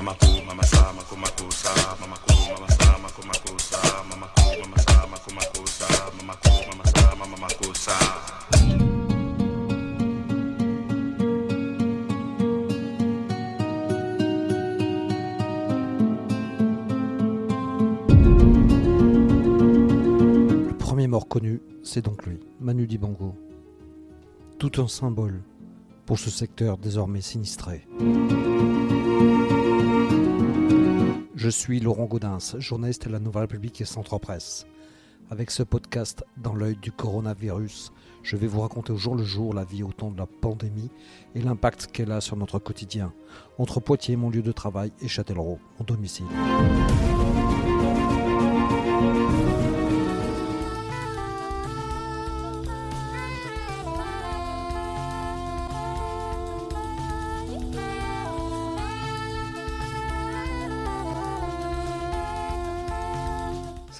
Le premier mort connu, c'est donc lui, Manu Dibango. Tout un symbole pour ce secteur désormais sinistré. Je suis Laurent Gaudens, journaliste à la Nouvelle République et Centre Presse. Avec ce podcast dans l'œil du coronavirus, je vais vous raconter au jour le jour la vie au temps de la pandémie et l'impact qu'elle a sur notre quotidien, entre Poitiers, mon lieu de travail, et Châtellerault, mon domicile.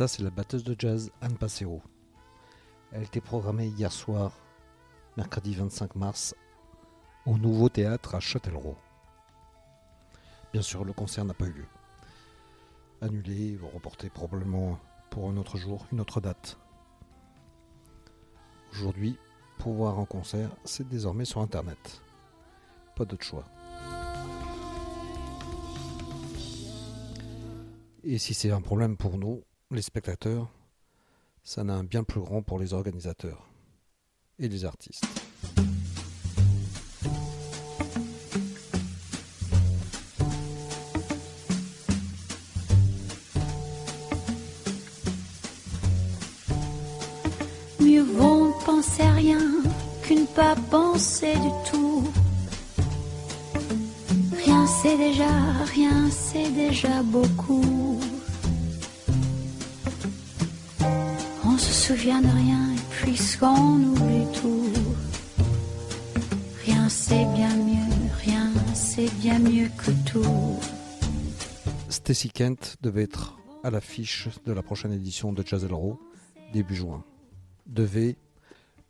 C'est la batteuse de jazz Anne Passero. Elle était programmée hier soir, mercredi 25 mars, au Nouveau Théâtre à Châtellerault. Bien sûr, le concert n'a pas eu lieu. Annulé, reporté probablement pour un autre jour, une autre date. Aujourd'hui, pour voir un concert, c'est désormais sur Internet. Pas d'autre choix. Et si c'est un problème pour nous, les spectateurs, ça n'a un bien plus grand pour les organisateurs et les artistes. Mieux vaut penser à rien qu'une pas penser du tout. Rien c'est déjà, rien c'est déjà beaucoup. Souvient de rien et puisqu'on oublie tout. Rien c'est bien mieux, rien c'est bien mieux que tout. Stacy Kent devait être à l'affiche de la prochaine édition de Jazz Row début juin. Devait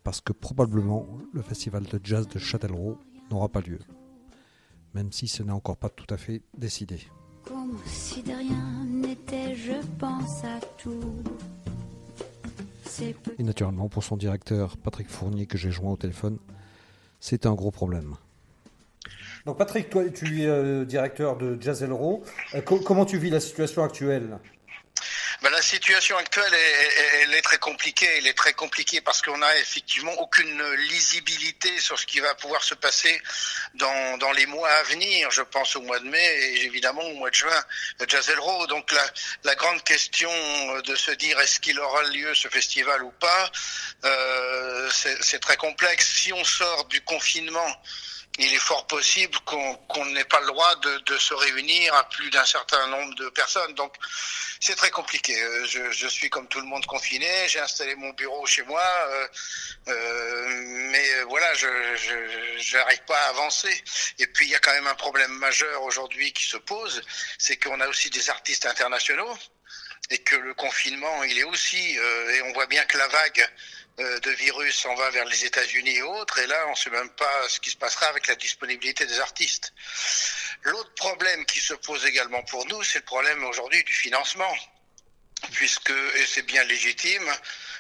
parce que probablement le festival de jazz de Châtellerault n'aura pas lieu, même si ce n'est encore pas tout à fait décidé. Comme si de rien n'était, je pense à tout. Et naturellement, pour son directeur Patrick Fournier que j'ai joint au téléphone, c'est un gros problème. Donc Patrick, toi tu es euh, directeur de Jazz Elro. Euh, co- comment tu vis la situation actuelle? Situation actuelle, est, elle est très compliquée. Elle est très compliquée parce qu'on n'a effectivement aucune lisibilité sur ce qui va pouvoir se passer dans, dans les mois à venir. Je pense au mois de mai et évidemment au mois de juin, le Jazz Elro. Donc la, la grande question de se dire est-ce qu'il aura lieu ce festival ou pas, euh, c'est très complexe. Si on sort du confinement, il est fort possible qu'on n'ait pas le droit de, se réunir à plus d'un certain nombre de personnes. Donc, c'est très compliqué. Euh, Je, suis comme tout le monde confiné. J'ai installé mon bureau chez moi, euh, euh, mais voilà, je n'arrive pas à avancer. Et puis, il y a quand même un problème majeur aujourd'hui qui se pose, c'est qu'on a aussi des artistes internationaux et que le confinement, il est aussi, et on voit bien que la vague de virus s'en va vers les États-Unis et autres, et là, on ne sait même pas ce qui se passera avec la disponibilité des artistes. L'autre problème qui se pose également pour nous, c'est le problème aujourd'hui du financement, puisque, et c'est bien légitime,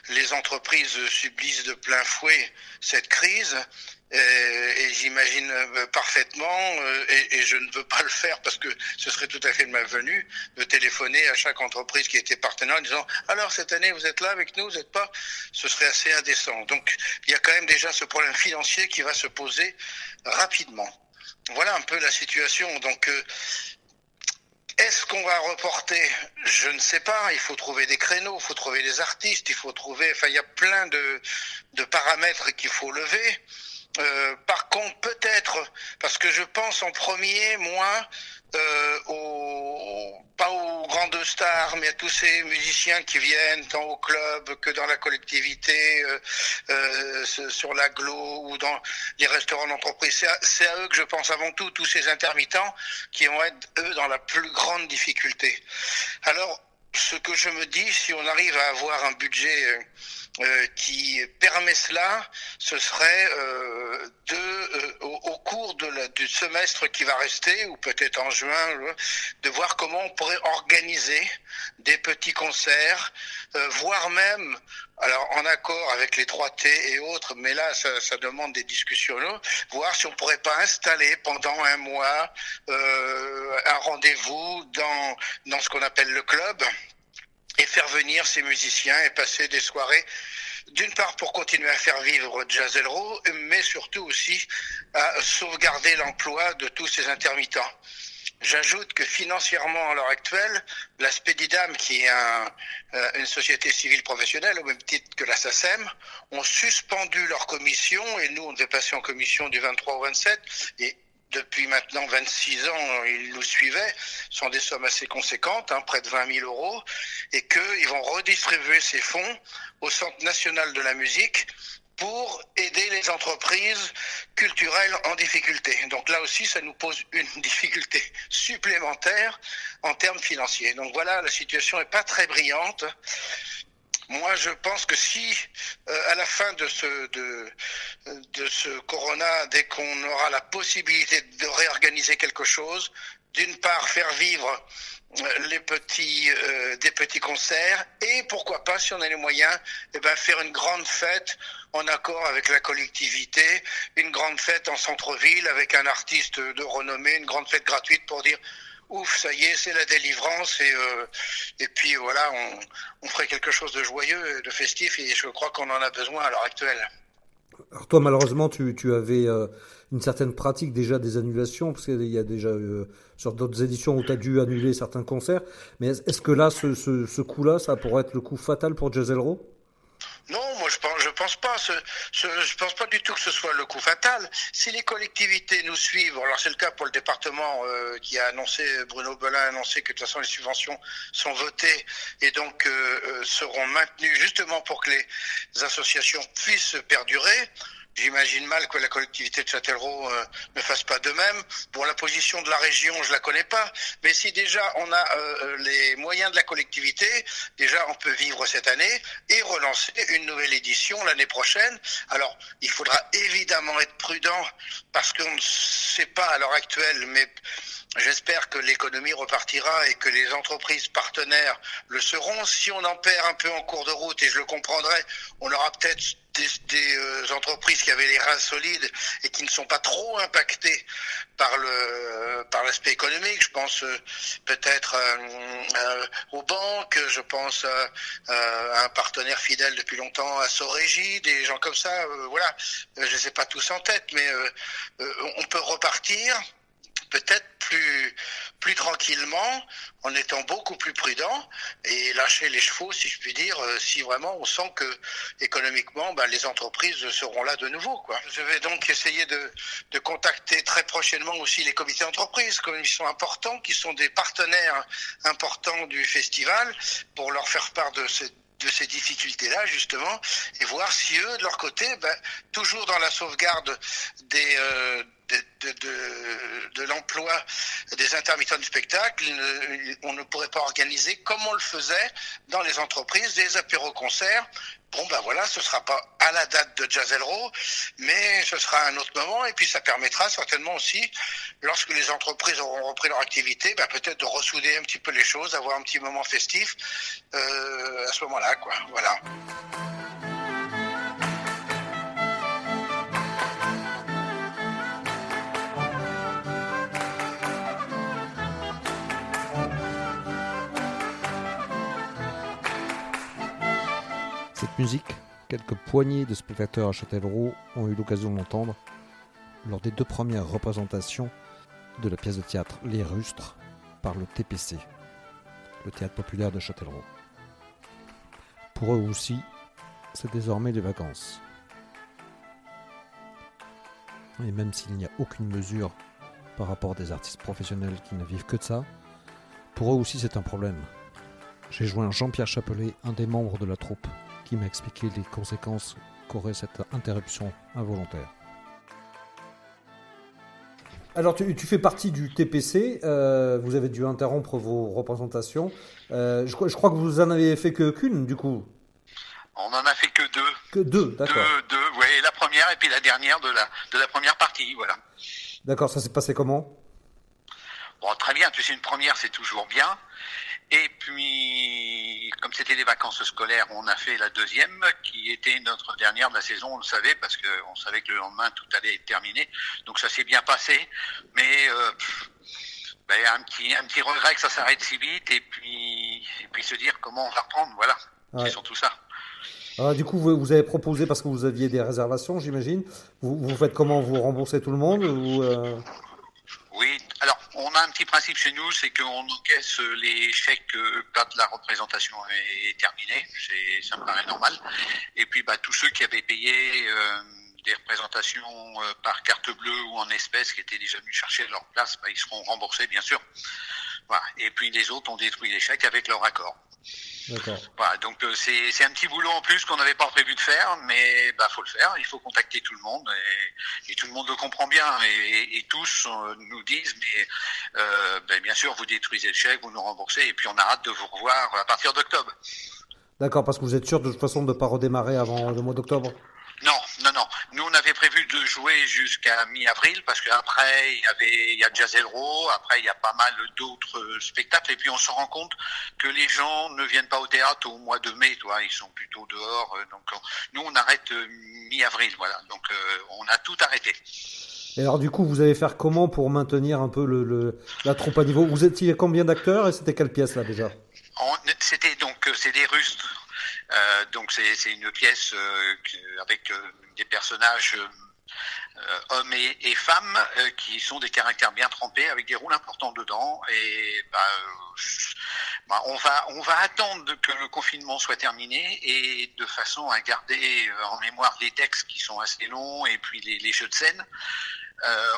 les entreprises subissent de plein fouet cette crise. Et, j'imagine euh, parfaitement, euh, et, je ne veux pas le faire parce que ce serait tout à fait le malvenu, de téléphoner à chaque entreprise qui était partenaire en disant alors cette année vous êtes là avec nous, vous n'êtes pas, ce serait assez indécent. Donc il y a quand même déjà ce problème financier qui va se poser rapidement. Voilà un peu la situation. Donc euh, est-ce qu'on va reporter? Je ne sais pas. Il faut trouver des créneaux, il faut trouver des artistes, il faut trouver. Enfin, il y a plein de, de paramètres qu'il faut lever. Euh, par contre, peut-être, parce que je pense en premier, moi, euh, aux, pas aux grandes stars, mais à tous ces musiciens qui viennent tant au club que dans la collectivité, euh, euh, sur l'aglo ou dans les restaurants d'entreprise. C'est à, c'est à eux que je pense avant tout, tous ces intermittents qui vont être, eux, dans la plus grande difficulté. Alors, ce que je me dis, si on arrive à avoir un budget euh, euh, qui permet cela, ce serait euh, de, euh, au, au, cours de la, du semestre qui va rester, ou peut-être en juin, de voir comment on pourrait organiser des petits concerts, voire même alors en accord avec les 3T et autres, mais là ça, ça demande des discussions, voir si on pourrait pas installer pendant un mois euh, un rendez-vous dans dans ce qu'on appelle le club et faire venir ces musiciens et passer des soirées d'une part pour continuer à faire vivre Jazz Elro, mais surtout aussi à sauvegarder l'emploi de tous ces intermittents. J'ajoute que financièrement, à l'heure actuelle, la Spedidam, qui est euh, une société civile professionnelle, au même titre que la SACEM, ont suspendu leur commission, et nous, on devait passer en commission du 23 au 27, et depuis maintenant 26 ans, ils nous suivaient, sont des sommes assez conséquentes, hein, près de 20 000 euros, et qu'ils vont redistribuer ces fonds au Centre national de la musique pour aider les entreprises culturelles en difficulté. Donc là aussi, ça nous pose une difficulté supplémentaire en termes financiers. Donc voilà, la situation n'est pas très brillante. Moi, je pense que si, euh, à la fin de ce, de, ce corona, dès qu'on aura la possibilité de réorganiser quelque chose, d'une part, faire vivre euh, les petits, euh, des petits concerts et pourquoi pas, si on a les moyens, eh ben, faire une grande fête en accord avec la collectivité, une grande fête en centre-ville avec un artiste de renommée, une grande fête gratuite pour dire ouf, ça y est, c'est la délivrance et euh, et puis voilà, on, on ferait quelque chose de joyeux, de festif et je crois qu'on en a besoin à l'heure actuelle. Alors toi, malheureusement, tu, tu avais euh, une certaine pratique déjà des annulations, parce qu'il y a déjà euh, sur d'autres éditions où tu as dû annuler certains concerts. Mais est-ce que là, ce, ce, ce coup-là, ça pourrait être le coup fatal pour Jazz non, moi je pense, pense pas. Je pense pas du tout que ce soit le coup fatal. Si les collectivités nous suivent, alors c'est le cas pour le département euh, qui a annoncé, Bruno Belin a annoncé que de toute façon les subventions sont votées et donc euh, euh seront maintenues justement pour que les associations puissent perdurer. J'imagine mal que la collectivité de Châtellerault euh, ne fasse pas de même. Bon, la position de la région, je la connais pas, mais si déjà on a euh, les moyens de la collectivité, déjà on peut vivre cette année et relancer une nouvelle édition l'année prochaine. Alors, il faudra évidemment être prudent parce qu'on ne sait pas à l'heure actuelle, mais J'espère que l'économie repartira et que les entreprises partenaires le seront. Si on en perd un peu en cours de route, et je le comprendrai, on aura peut-être des, euh, entreprises qui avaient les reins solides et qui ne sont pas trop impactées par le par l'aspect économique. Je pense euh, peut-être euh, aux banques, je pense à un partenaire fidèle depuis longtemps à Sorégie, des gens comme ça. voilà, je ne les ai pas tous en tête, mais on peut repartir peut-être plus, plus tranquillement, en étant beaucoup plus prudent et lâcher les chevaux, si je puis dire, euh, si vraiment on sent que économiquement, ben, les entreprises seront là de nouveau. Quoi. Je vais donc essayer de, de contacter très prochainement aussi les comités d'entreprise, comme ils sont importants, qui sont des partenaires importants du festival, pour leur faire part de cette de ces difficultés-là, justement, et voir si eux, de leur côté, ben, toujours dans la sauvegarde des, euh, de, de, l'emploi des intermittents du spectacle, on ne pourrait pas organiser comme on le faisait dans les entreprises des apéros-concerts. Bon, ben voilà, ce sera pas à la date de Jazz Elro, mais ce sera un autre moment, et puis ça permettra certainement aussi, lorsque les entreprises auront repris leur activité, ben peut-être de ressouder un petit peu les choses, avoir un petit moment festif euh, à ce moment-là, quoi. Voilà. Musique, quelques poignées de spectateurs à Châtellerault ont eu l'occasion de l'entendre lors des deux premières représentations de la pièce de théâtre Les Rustres par le TPC, le théâtre populaire de Châtellerault. Pour eux aussi, c'est désormais les vacances. Et même s'il n'y a aucune mesure par rapport à des artistes professionnels qui ne vivent que de ça, pour eux aussi c'est un problème. J'ai joint Jean-Pierre Chapelet, un des membres de la troupe, qui m'a expliqué les conséquences qu'aurait cette interruption involontaire. Alors, tu, tu, fais partie du TPC. Euh, vous avez dû interrompre vos représentations. Euh, je, je, crois que vous en avez fait que qu'une, du coup. On en a fait que deux. Que deux, d'accord. Deux, deux, oui, la première et puis la dernière de la, de la première partie, voilà. D'accord, ça s'est passé comment? Bon, très bien, tu sais, une première, c'est toujours bien. Et puis, comme c'était les vacances scolaires, on a fait la deuxième, qui était notre dernière de la saison, on le savait, parce qu'on savait que le lendemain, tout allait être terminé. Donc ça s'est bien passé, mais euh, ben, un, petit, un petit regret que ça s'arrête si vite, et puis, et puis se dire comment on va reprendre, voilà. Ouais. C'est surtout ça. Alors, du coup, vous, vous, avez proposé, parce que vous aviez des réservations, j'imagine, vous, vous faites comment? Vous remboursez tout le monde ou euh... Un petit principe chez nous, c'est qu'on encaisse les chèques quand la représentation est terminée, ça me paraît normal. Et puis bah, tous ceux qui avaient payé euh, des représentations euh, par carte bleue ou en espèces, qui étaient déjà venus chercher leur place, bah, ils seront remboursés bien sûr. Et puis les autres ont détruit les chèques avec leur accord. Voilà, donc euh, c'est un petit boulot en plus qu'on n'avait pas prévu de faire, mais bah faut le faire. Il faut contacter tout le monde et, et tout le monde le comprend bien et, et tous euh, nous disent mais euh, ben, bien sûr vous détruisez le chèque, vous nous remboursez et puis on a hâte de vous revoir à partir d'octobre. D'accord, parce que vous êtes sûr de toute façon de ne pas redémarrer avant le mois d'octobre? Non, non, non. Nous, on avait prévu de jouer jusqu'à mi-avril parce qu'après, il y avait, il y a Jazzelro, après, il y a pas mal d'autres spectacles. Et puis, on se rend compte que les gens ne viennent pas au théâtre au mois de mai, toi. Ils sont plutôt dehors. Donc, nous, on arrête mi-avril, voilà. Donc, euh, on a tout arrêté. Et alors, du coup, vous allez faire comment pour maintenir un peu le, le la troupe à niveau? Vous étiez combien d'acteurs et c'était quelle pièce, là, déjà? C'était donc, c'est des rustres. Euh, donc c'est une pièce euh, avec euh, des personnages hommes et, femmes qui sont des caractères bien trempés avec des rôles importants dedans. Et bah, bah, on va on va attendre que le confinement soit terminé et de façon à garder en mémoire les textes qui sont assez longs et puis les, jeux de scène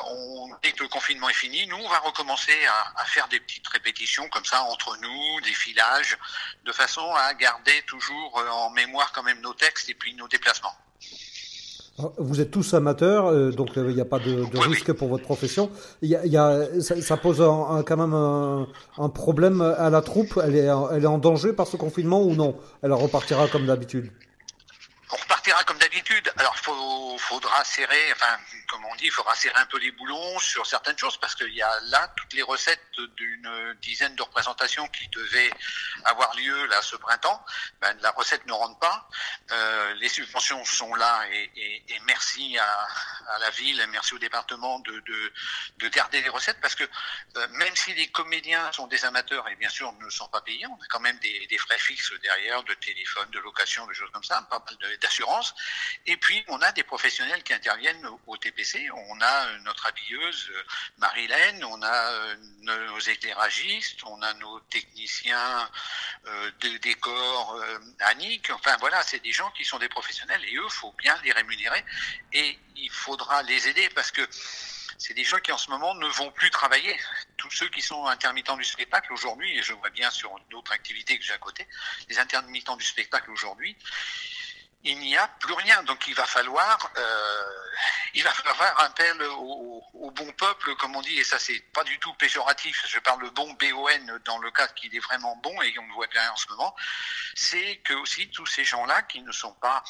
on, dès que le confinement est fini, nous, on va recommencer à, à, faire des petites répétitions comme ça entre nous, des filages, de façon à garder toujours en mémoire quand même nos textes et puis nos déplacements. Vous êtes tous amateurs, euh, donc il n'y a pas de, de oui, risque oui. pour votre profession. Il y a, y a, ça, ça, pose un, un, quand même un, un, problème à la troupe. Elle est, elle est en danger par ce confinement ou non? Elle repartira comme d'habitude? On repartira comme d'habitude. Alors, il faudra serrer, enfin, comme on dit, il faudra serrer un peu les boulons sur certaines choses parce qu'il y a là toutes les recettes d'une dizaine de représentations qui devaient avoir lieu là ce printemps. Ben, la recette ne rentre pas. Euh, les subventions sont là et, merci à, la ville merci au département de, de, de garder les recettes parce que euh, même si les comédiens sont des amateurs et bien sûr ne sont pas payés, on a quand même des, frais fixes derrière, de téléphone, de location, de choses comme ça, pas mal d'assurance. Et puis, on a des professionnels qui interviennent au, au On a notre habilleuse, euh, Marilène, on a euh, nos éclairagistes, on a nos techniciens euh, de décor, Annick. Enfin, voilà, c'est des gens qui sont des professionnels et eux, faut bien les rémunérer et il faudra les aider parce que c'est des gens qui en ce moment ne vont plus travailler. Tous ceux qui sont intermittents du spectacle aujourd'hui, et je vois bien sur d'autres activités que j'ai à côté, les intermittents du spectacle aujourd'hui, il n'y a plus rien. Donc il va falloir, euh, il va falloir un appel au, bon peuple, comme on dit, et ça c'est pas du tout péjoratif. Je parle le bon BON dans le cas qu'il est vraiment bon et on le voit bien en ce moment. C'est que aussi tous ces gens-là qui ne sont pas,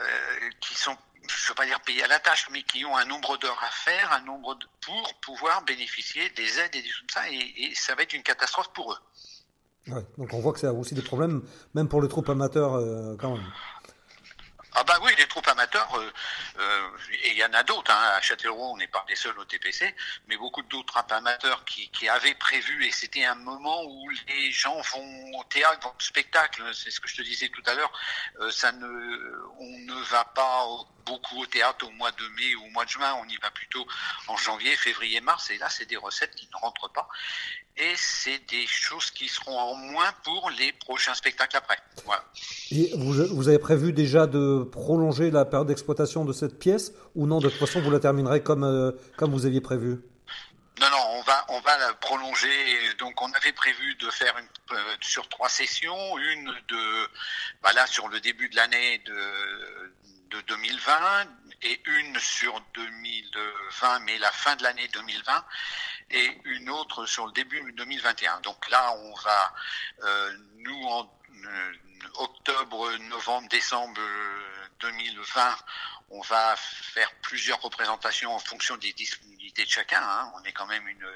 euh, qui sont je ne veux pas dire payés à la tâche, mais qui ont un nombre d'heures à faire, un nombre de, pour pouvoir bénéficier des aides et des comme ça, et, ça va être une catastrophe pour eux. Donc on voit que ça a aussi des problèmes, même pour les troupes amateurs euh, quand même. Troupes amateurs, euh, et il y en a d'autres, hein, à Châtellerault, on n'est pas les seuls au TPC, mais beaucoup d'autres amateurs qui, avaient prévu, et c'était un moment où les gens vont au théâtre, vont au spectacle, c'est ce que je te disais tout à l'heure, euh, on ne va pas beaucoup au théâtre au mois de mai ou au mois de juin, on y va plutôt en janvier, février, mars, et là c'est des recettes qui ne rentrent pas, et c'est des choses qui seront en moins pour les prochains spectacles après. Vous, avez prévu déjà de prolonger la période d'exploitation de cette pièce ou non De toute façon, vous la terminerez comme, euh, comme vous aviez prévu? Non, non, on va, on va la prolonger. Donc, on avait prévu de faire une, euh, sur trois sessions, une de, bah sur le début de l'année de, de 2020 et une sur 2020, mais la fin de l'année 2020, et une autre sur le début 2021. Donc là, on va, nous, en octobre, novembre, décembre 2020, on va faire plusieurs représentations en fonction des disponibilités de chacun. Hein. On est quand même une,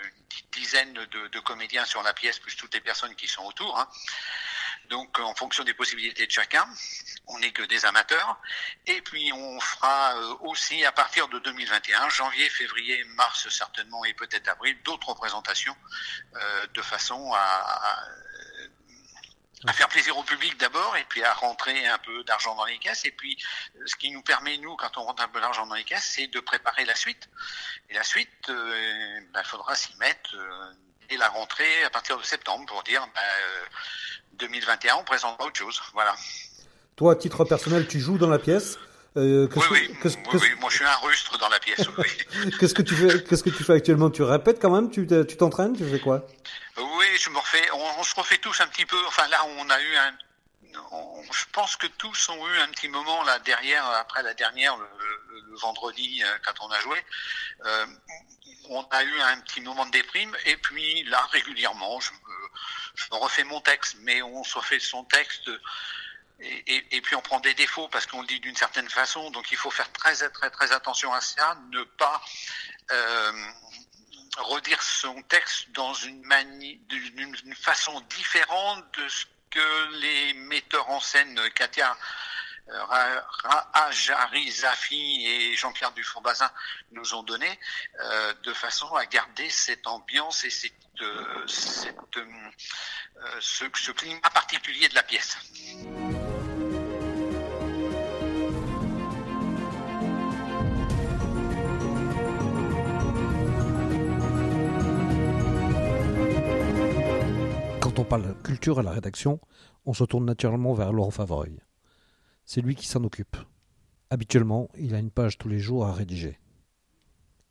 dizaine de, comédiens sur la pièce, plus toutes les personnes qui sont autour. Hein. Donc, en fonction des possibilités de chacun, on n'est que des amateurs. Et puis, on fera euh, aussi, à partir de 2021, janvier, février, mars certainement, et peut-être avril, d'autres représentations euh, de façon à à faire plaisir au public d'abord et puis à rentrer un peu d'argent dans les caisses. Et puis ce qui nous permet nous quand on rentre un peu d'argent dans les caisses c'est de préparer la suite. Et la suite il euh, ben, faudra s'y mettre euh, dès la rentrée à partir de septembre pour dire ben, 2021 euh, on présentera autre chose. Voilà. Toi à titre personnel tu joues dans la pièce? Euh, oui, oui, oui, moi je suis un rustre dans la pièce. qu'est-ce que tu fais Qu'est-ce que tu fais actuellement? Tu répètes quand même? Tu t'entraînes? Tu fais quoi? Oui, je me refais. On, se refait tous un petit peu. Enfin là, on a eu un. je pense que tous ont eu un petit moment là derrière, après la dernière, le, vendredi euh, quand on a joué. Euh, on a eu un petit moment de déprime et puis là régulièrement, je je me refais mon texte, mais on se refait son texte et, puis on prend des défauts parce qu'on le dit d'une certaine façon, donc il faut faire très très très attention à ça, ne pas euh, redire son texte dans une, d'une façon différente de ce que les metteurs en scène, Katia Rahajari Zafi et Jean-Pierre Dufour-Bazin nous ont donné, euh, de façon à garder cette ambiance et cette, euh, ce, ce climat particulier de la pièce. On parle culture à la rédaction, on se tourne naturellement vers Laurent Favreuil. C'est lui qui s'en occupe. Habituellement, il a une page tous les jours à rédiger.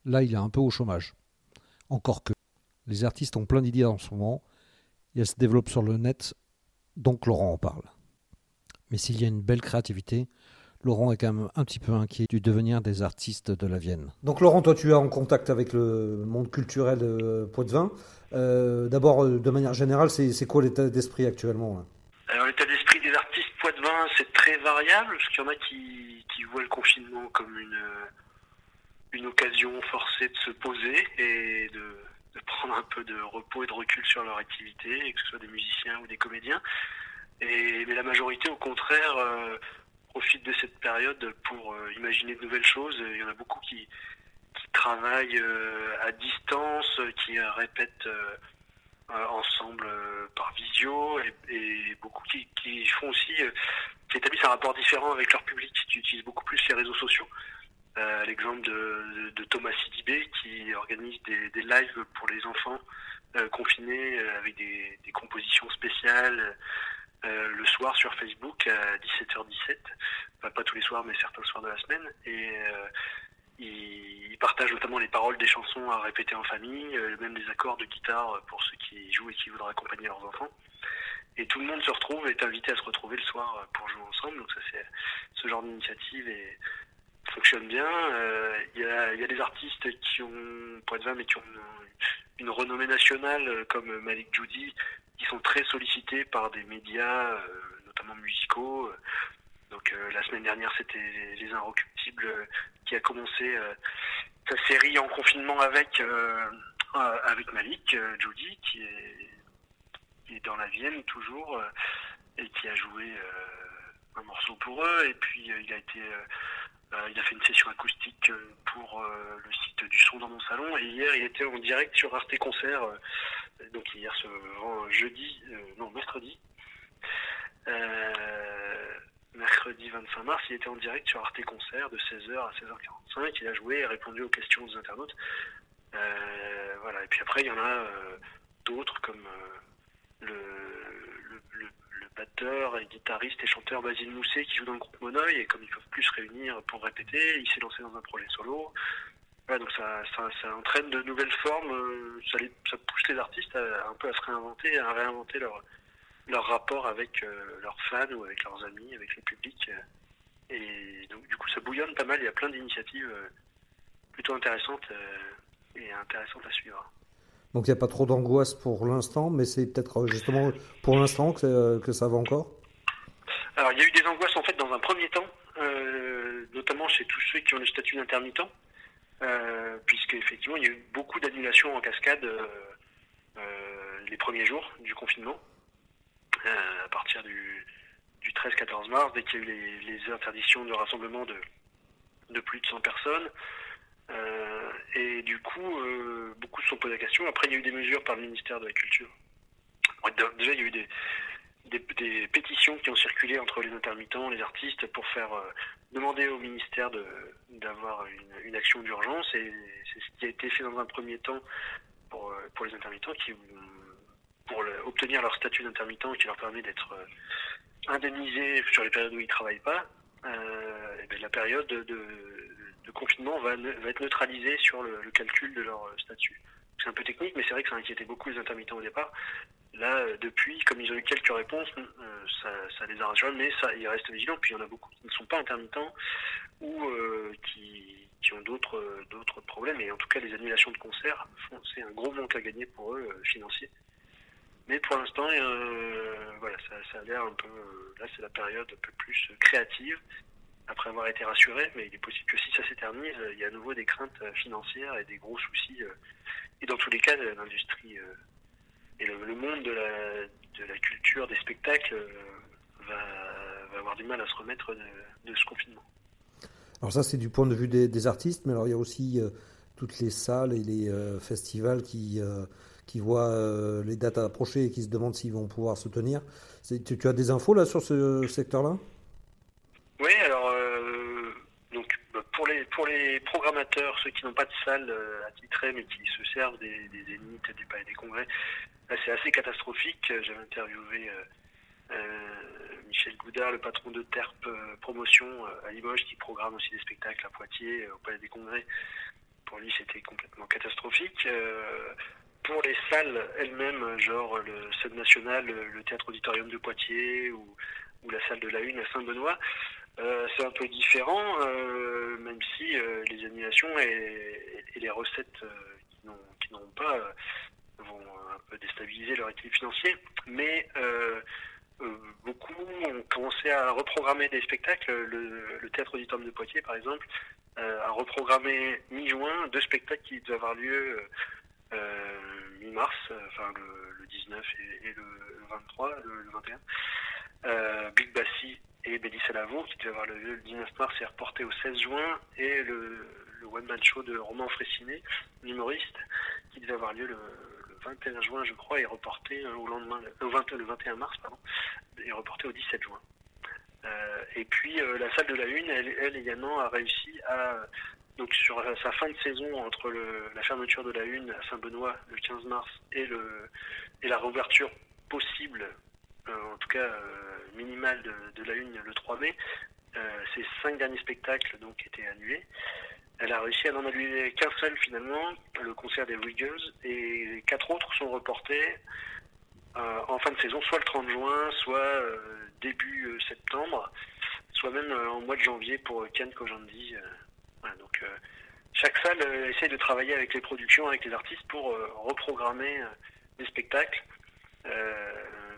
Là, il est un peu au chômage. Encore que. Les artistes ont plein d'idées en ce moment, et elles se développent sur le net, donc Laurent en parle. Mais s'il y a une belle créativité, Laurent est quand même un petit peu inquiet du devenir des artistes de la Vienne. Donc Laurent, toi tu es en contact avec le monde culturel de Poitvin. Euh, D'abord, euh, de manière générale, c'est quoi l'état d'esprit actuellement Alors l'état d'esprit des artistes Poitvin, c'est très variable, parce qu'il y en a qui, qui, voient le confinement comme une, une occasion forcée de se poser et de, de, prendre un peu de repos et de recul sur leur activité, que ce soit des musiciens ou des comédiens. Et, mais la majorité, au contraire, euh, profite de cette période pour euh, imaginer de nouvelles choses. Il y en a beaucoup qui, travaillent euh, à distance, qui répètent euh, ensemble par visio et, beaucoup qui, font aussi, qui établissent un rapport différent avec leur public, qui utilisent beaucoup plus les réseaux sociaux. L'exemple de, Thomas Sidibé qui organise des, lives pour les enfants confinés avec des compositions spéciales, euh, le soir sur Facebook à 17h17, pas tous les soirs mais certains soirs de la semaine, et euh, il, partage notamment les paroles des chansons à répéter en famille, euh, même des accords de guitare pour ceux qui jouent et qui voudraient accompagner leurs enfants. Et tout le monde se retrouve, est invité à se retrouver le soir pour jouer ensemble, donc ça c'est ce genre d'initiative et fonctionne bien. Il y, a, des artistes qui ont, pour être 20, mais qui ont une, une renommée nationale comme Malik Judy, qui sont très sollicités par des médias, euh, notamment musicaux. Donc euh, la semaine dernière, c'était Les Inrecuptibles qui a commencé euh, sa série en confinement avec avec Malik, Judy, qui est, qui est dans la Vienne toujours et qui a joué un morceau pour eux. Et puis il a été il a fait une session acoustique pour le site du son dans mon salon et hier il était en direct sur Arte Concert donc hier ce jeudi, euh, non mercredi, euh, mercredi 25 mars, il était en direct sur Arte Concert de 16h à 16h45. Il a joué et répondu aux questions des internautes. Euh, voilà. Et puis après, il y en a d'autres comme le, batteur et guitariste et chanteur Basile Mousset qui joue dans le groupe Monoï et comme ils peuvent plus se réunir pour répéter, il s'est lancé dans un projet solo donc ça, ça, entraîne de nouvelles formes, euh, ça, ça, pousse les artistes à, un peu à se réinventer, à réinventer leur, leur rapport avec euh, leurs fans ou avec leurs amis, avec le public. et donc, du coup, ça bouillonne pas mal. Il y a plein d'initiatives plutôt intéressantes et intéressantes à suivre. Donc il n'y a pas trop d'angoisse pour l'instant, mais c'est peut-être justement pour l'instant que, que, ça va encore? Alors il y a eu des angoisses en fait dans un premier temps, notamment chez tous ceux qui ont le statut d'intermittent, euh, puisqu'effectivement il y a eu beaucoup d'annulations en cascade les premiers jours du confinement, à partir du, du 13-14 mars, dès qu'il y a eu les, interdictions de rassemblement de, de plus de 100 personnes. Euh, et du coup, euh, beaucoup se sont posés la question. Après, il y a eu des mesures par le ministère de la Culture. Déjà, il y a eu des, des, pétitions qui ont circulé entre les intermittents, les artistes, pour faire euh, demander au ministère d'avoir une, action d'urgence. C'est ce qui a été fait dans un premier temps pour, pour les intermittents, qui, pour obtenir leur statut d'intermittent qui leur permet d'être indemnisés sur les périodes où ils ne travaillent pas, euh, ben, la période de, confinement va, va, être neutralisée sur le, calcul de leur statut. C'est un peu technique, mais c'est vrai que ça inquiétait beaucoup les intermittents au départ. Là, euh, depuis, comme ils ont eu quelques réponses, euh, ça, les a rassurés, mais ça, ils restent vigilants. Puis il y en a beaucoup qui ne sont pas intermittents ou qui, qui, ont d'autres d'autres problèmes. Et en tout cas, les annulations de concerts, c'est un gros manque à gagner pour eux financier. Mais pour l'instant, euh, voilà, ça, ça a l'air un peu. Euh, là, c'est la période un peu plus créative, après avoir été rassuré. Mais il est possible que si ça s'éternise, il y a à nouveau des craintes financières et des gros soucis. Euh, et dans tous les cas, l'industrie et le, monde de la, de la culture, des spectacles, va, va, avoir du mal à se remettre de, ce confinement. Alors, ça, c'est du point de vue des, artistes, mais alors il y a aussi toutes les salles et les festivals qui qui voient euh, les dates approcher et qui se demandent s'ils vont pouvoir se tenir. Tu, tu, as des infos là sur ce secteur-là Oui, alors euh, donc, bah, pour, les, pour les ceux qui n'ont pas de salle euh, attitrée mais qui se servent des, des zéniths, des palais des congrès, c'est assez catastrophique. J'avais interviewé Michel Goudard, le patron de TERP Promotion à Limoges, qui programme aussi des spectacles à Poitiers, au palais des congrès. Pour lui, c'était complètement catastrophique pour les salles elles-mêmes, genre le Stade National, le Théâtre Auditorium de Poitiers ou, la salle de la Une à Saint-Benoît, euh, c'est un peu différent, euh, même si euh, les annulations et, les recettes qui n'ont pas vont un peu déstabiliser leur équilibre financier. Mais beaucoup ont commencé à reprogrammer des spectacles. Le, le Théâtre Auditorium de Poitiers, par exemple, a reprogrammé mi-juin deux spectacles qui devaient avoir lieu mi-mars, enfin le, 19 et, le 23, le, 21. Euh, Big Bassi et Bélis Salavo, qui devait avoir lieu le 19 mars, est reporté au 16 juin, et le, one-man show de Roman Fressinet, l'humoriste, qui devait avoir lieu le, 21 juin, je crois, est reporté au lendemain, le, 20, le 21 mars, pardon, est reporté au 17 juin. et puis la salle de la Une, elle, également a réussi à donc sur sa fin de saison entre la fermeture de la Une à Saint-Benoît le 15 mars et, et la réouverture possible, euh, en tout cas euh, minimale de, la Une le 3 mai, euh, ces cinq derniers spectacles donc étaient annulés. Elle a réussi à n'en annuler qu'un seul finalement, le concert des Riggers, et quatre autres sont reportés en fin de saison, soit le 30 juin, soit début septembre, soit même en mois de janvier pour Ken Kojandi donc euh, chaque salle euh, essaie de travailler avec les productions, avec les artistes pour euh, reprogrammer des spectacles.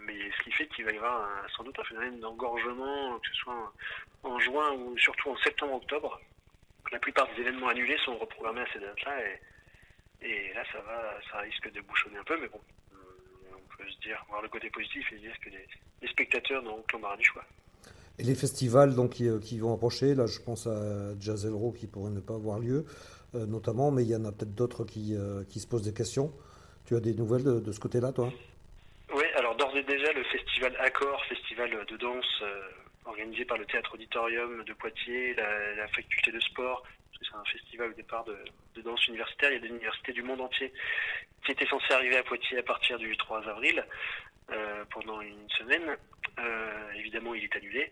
Ce qui fait qu'il va y avoir sans doute un phénomène d'engorgement, que ce soit en, juin ou surtout en septembre-octobre. La plupart des événements annulés sont reprogrammés à ces dates-là et, là ça va, ça risque de bouchonner un peu, mais bon, on peut se dire, voir le côté positif et dire que les, spectateurs n'ont aucun du choix. Et les festivals donc, qui, euh, vont approcher, là je pense à Jazz Elro qui pourrait ne pas avoir lieu, euh, notamment, mais il y en a peut-être d'autres qui, euh, qui, se posent des questions. Tu as des nouvelles de, ce côté-là, toi Oui, alors d'ores et déjà, le festival Accord, festival de danse organisé par le Théâtre Auditorium de Poitiers, la, faculté de sport, c'est un festival au départ de, de, danse universitaire, il y a des universités du monde entier qui étaient censées arriver à Poitiers à partir du 3 avril. Euh, pendant une semaine. Euh, évidemment, il est annulé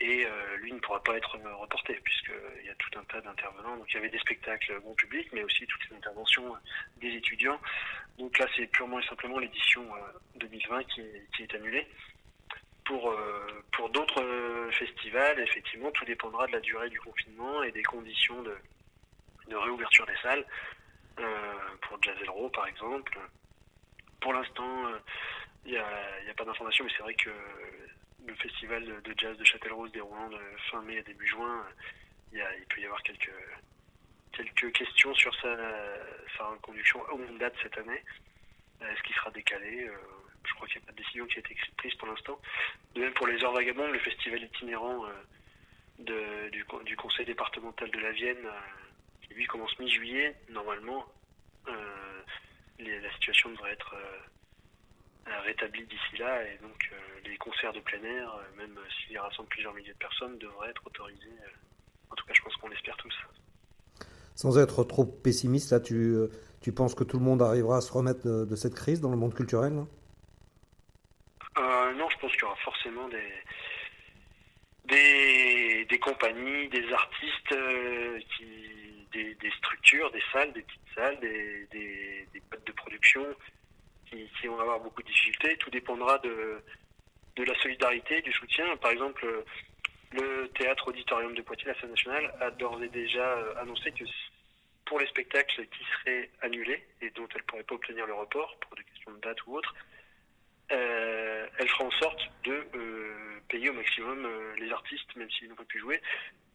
et euh, lui ne pourra pas être reporté puisqu'il y a tout un tas d'intervenants. Donc il y avait des spectacles bon public, mais aussi toutes les interventions des étudiants. Donc là, c'est purement et simplement l'édition 2020 qui qui est, annulée. pour, pour d'autres festivals, effectivement, tout dépendra de la durée du confinement et des conditions de, de réouverture des salles. pour Jazz Elro, par exemple. Pour l'instant, il n'y a, a, pas d'informations, mais c'est vrai que le festival de jazz de Châtellerault déroulant de fin mai à début juin, il, peut y avoir quelques, quelques questions sur sa, sa reconduction au même date cette année. Est-ce qu'il sera décalé Je crois qu'il n'y a pas de décision qui a été prise pour l'instant. De même pour les Heures Vagabondes, le festival itinérant de, du, du, conseil départemental de la Vienne, qui lui commence mi-juillet, normalement, la situation devrait être rétabli d'ici là et donc les concerts de plein air, même s'ils rassemblent plusieurs milliers de personnes, devraient être autorisés. En tout cas, je pense qu'on l'espère tous. Sans être trop pessimiste, là, tu, tu penses que tout le monde arrivera à se remettre de, de cette crise dans le monde culturel euh, Non, je pense qu'il y aura forcément des, des, des compagnies, des artistes, euh, qui, des, des, structures, des salles, des petites salles, des, des, des boîtes de production qui, qui, vont avoir beaucoup de difficultés. Tout dépendra de, de la solidarité, du soutien. Par exemple, le théâtre auditorium de Poitiers, la scène nationale, a d'ores et déjà annoncé que pour les spectacles qui seraient annulés et dont elle ne pourrait pas obtenir le report pour des questions de date ou autre, euh, elle fera en sorte de euh, payer au maximum euh, les artistes, même s'ils n'ont pas pu jouer,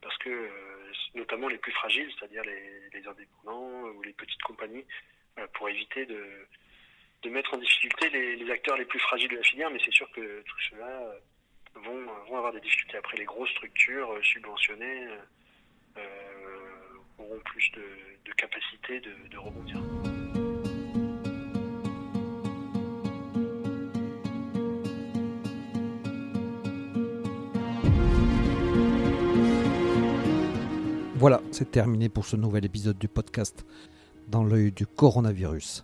parce que euh, notamment les plus fragiles, c'est-à-dire les, indépendants ou les petites compagnies, pour éviter de, de mettre en difficulté les, acteurs les plus fragiles de la filière, mais c'est sûr que tout cela vont, vont avoir des difficultés. Après, les grosses structures subventionnées auront plus de, capacité de rebondir. Voilà, c'est terminé pour ce nouvel épisode du podcast dans l'œil du coronavirus.